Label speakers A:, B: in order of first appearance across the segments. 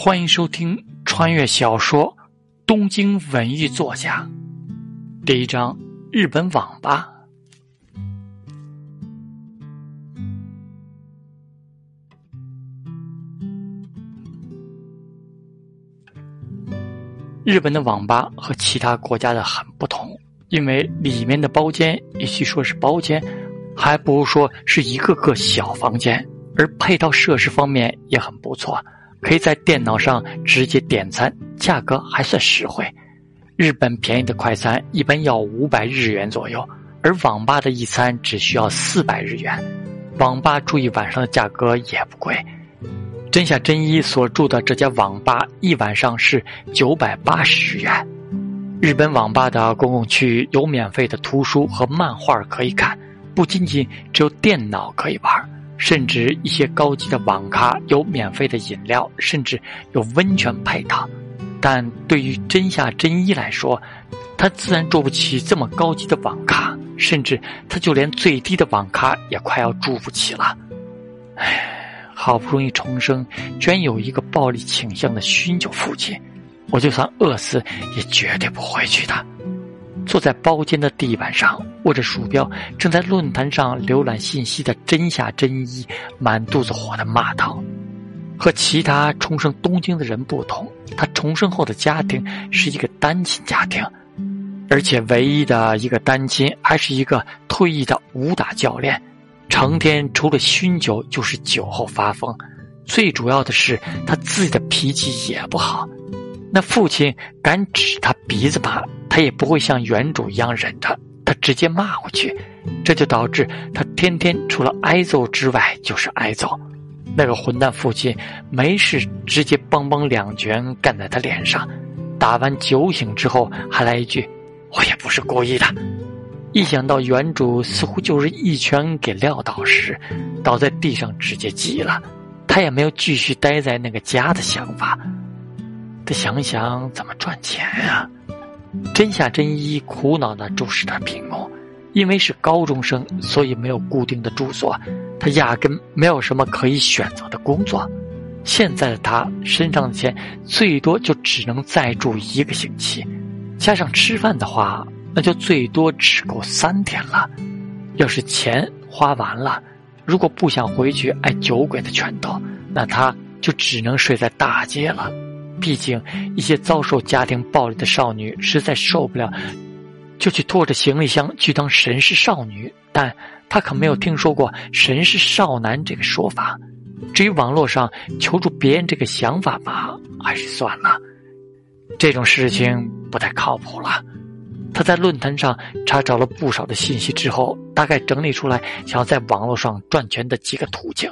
A: 欢迎收听穿越小说《东京文艺作家》第一章：日本网吧。日本的网吧和其他国家的很不同，因为里面的包间，与其说是包间，还不如说是一个个小房间，而配套设施方面也很不错，可以在电脑上直接点餐，价格还算实惠。日本便宜的快餐一般要五百日元左右，而网吧的一餐只需要四百日元。网吧住一晚上的价格也不贵。真夏真一所住的这家网吧一晚上是九百八十日元。日本网吧的公共区域有免费的图书和漫画可以看，不仅仅只有电脑可以玩，甚至一些高级的网咖有免费的饮料，甚至有温泉配套。但对于真夏真一来说，他自然住不起这么高级的网咖，甚至他就连最低的网咖也快要住不起了。唉。好不容易重生，居然有一个暴力倾向的酗酒父亲，我就算饿死也绝对不回去的。坐在包间的地板上，握着鼠标，正在论坛上浏览信息的真夏真一，满肚子火的骂道：“和其他重生东京的人不同，他重生后的家庭是一个单亲家庭，而且唯一的一个单亲还是一个退役的武打教练。”成天除了酗酒就是酒后发疯，最主要的是他自己的脾气也不好。那父亲敢指他鼻子骂，他也不会像原主一样忍着，他直接骂回去。这就导致他天天除了挨揍之外就是挨揍。那个混蛋父亲没事直接梆梆两拳干在他脸上，打完酒醒之后还来一句：“我也不是故意的。”一想到原主似乎就是一拳给撂倒时，倒在地上直接急了，他也没有继续待在那个家的想法。他想想怎么赚钱啊？真夏真一苦恼的注视着屏幕，因为是高中生，所以没有固定的住所，他压根没有什么可以选择的工作。现在的他身上的钱最多就只能再住一个星期，加上吃饭的话。那就最多只够三天了。要是钱花完了，如果不想回去挨酒鬼的拳头，那他就只能睡在大街了。毕竟一些遭受家庭暴力的少女实在受不了，就去拖着行李箱去当神士少女。但他可没有听说过神士少男这个说法。至于网络上求助别人这个想法吧，还是算了。这种事情不太靠谱了。他在论坛上查找了不少的信息之后，大概整理出来想要在网络上赚钱的几个途径：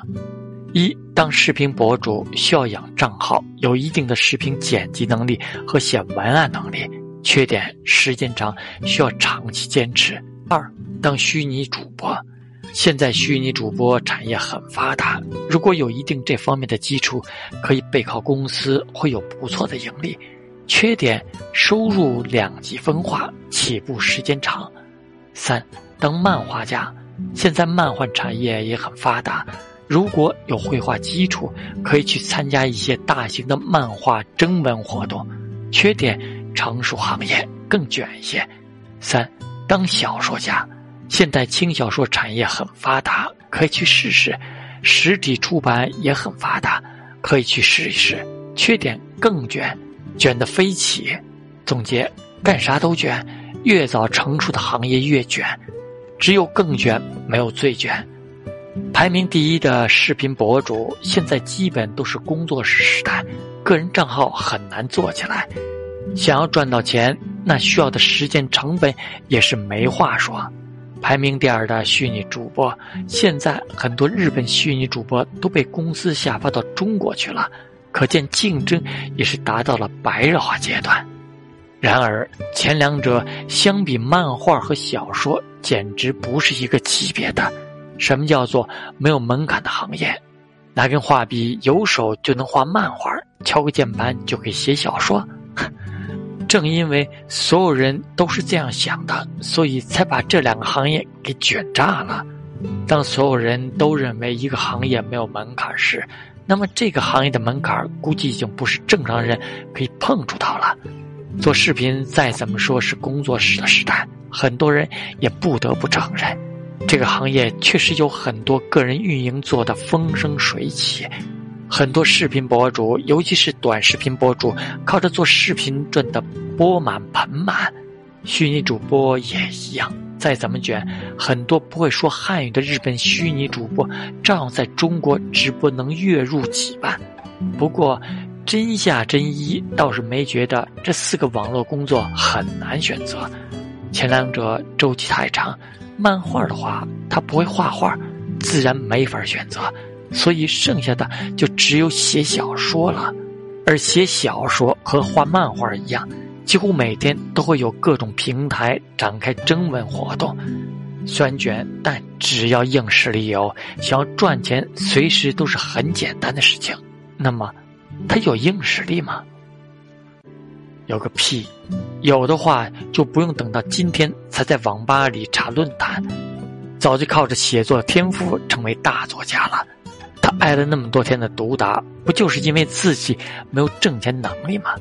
A: 一，当视频博主需要养账号，有一定的视频剪辑能力和写文案能力，缺点时间长，需要长期坚持；二，当虚拟主播，现在虚拟主播产业很发达，如果有一定这方面的基础，可以背靠公司，会有不错的盈利。缺点：收入两极分化，起步时间长。三，当漫画家，现在漫画产业也很发达，如果有绘画基础，可以去参加一些大型的漫画征文活动。缺点：成熟行业更卷一些。三，当小说家，现代轻小说产业很发达，可以去试试。实体出版也很发达，可以去试一试。缺点：更卷。卷得飞起，总结干啥都卷，越早成熟的行业越卷，只有更卷，没有最卷。排名第一的视频博主，现在基本都是工作室时代，个人账号很难做起来。想要赚到钱，那需要的时间成本也是没话说。排名第二的虚拟主播，现在很多日本虚拟主播都被公司下发到中国去了。可见竞争也是达到了白热化阶段。然而，前两者相比漫画和小说，简直不是一个级别的。什么叫做没有门槛的行业？拿根画笔，有手就能画漫画，敲个键盘就可以写小说。正因为所有人都是这样想的，所以才把这两个行业给卷炸了。当所有人都认为一个行业没有门槛时，那么这个行业的门槛估计已经不是正常人可以碰触到了。做视频再怎么说是工作室的时代，很多人也不得不承认，这个行业确实有很多个人运营做的风生水起。很多视频博主，尤其是短视频博主，靠着做视频赚得钵满盆满。虚拟主播也一样，再怎么卷，很多不会说汉语的日本虚拟主播，照样在中国直播能月入几万。不过，真下真一倒是没觉得这四个网络工作很难选择。前两者周期太长，漫画的话他不会画画，自然没法选择，所以剩下的就只有写小说了。而写小说和画漫画一样。几乎每天都会有各种平台展开征文活动，虽然卷，但只要硬实力有，想要赚钱，随时都是很简单的事情。那么，他有硬实力吗？有个屁！有的话，就不用等到今天才在网吧里查论坛，早就靠着写作天赋成为大作家了。他挨了那么多天的毒打，不就是因为自己没有挣钱能力吗？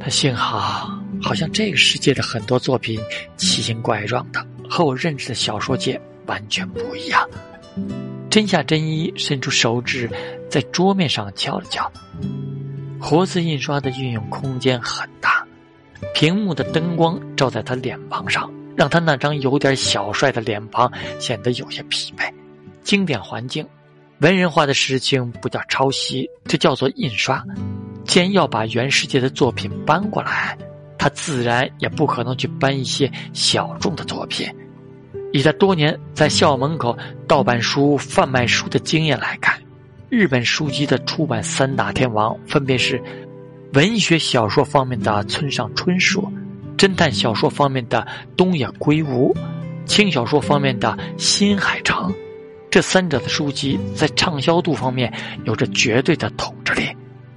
A: 他幸好，好像这个世界的很多作品奇形怪状的，和我认识的小说界完全不一样。真夏真一伸出手指，在桌面上敲了敲。活字印刷的运用空间很大，屏幕的灯光照在他脸庞上，让他那张有点小帅的脸庞显得有些疲惫。经典环境，文人画的事情不叫抄袭，这叫做印刷。既然要把原世界的作品搬过来，他自然也不可能去搬一些小众的作品。以他多年在校门口盗版书贩卖书的经验来看，日本书籍的出版三大天王分别是：文学小说方面的村上春树，侦探小说方面的东野圭吾，轻小说方面的新海诚。这三者的书籍在畅销度方面有着绝对的统治力。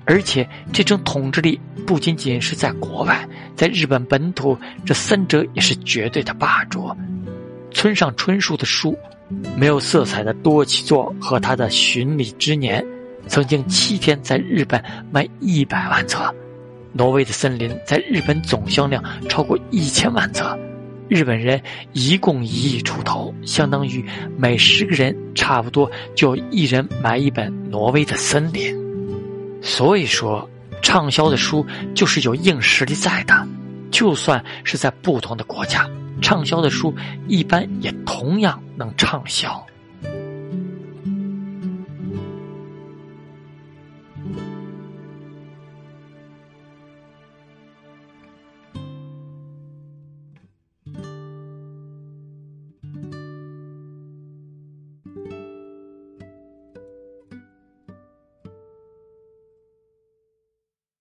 A: 而且这种统治力不仅仅是在国外，在日本本土，这三者也是绝对的霸主。村上春树的书，没有色彩的多起作和他的《巡礼之年》，曾经七天在日本卖一百万册；《挪威的森林》在日本总销量超过一千万册。日本人一共一亿出头，相当于每十个人差不多就一人买一本《挪威的森林》。所以说，畅销的书就是有硬实力在的。就算是在不同的国家，畅销的书一般也同样能畅销。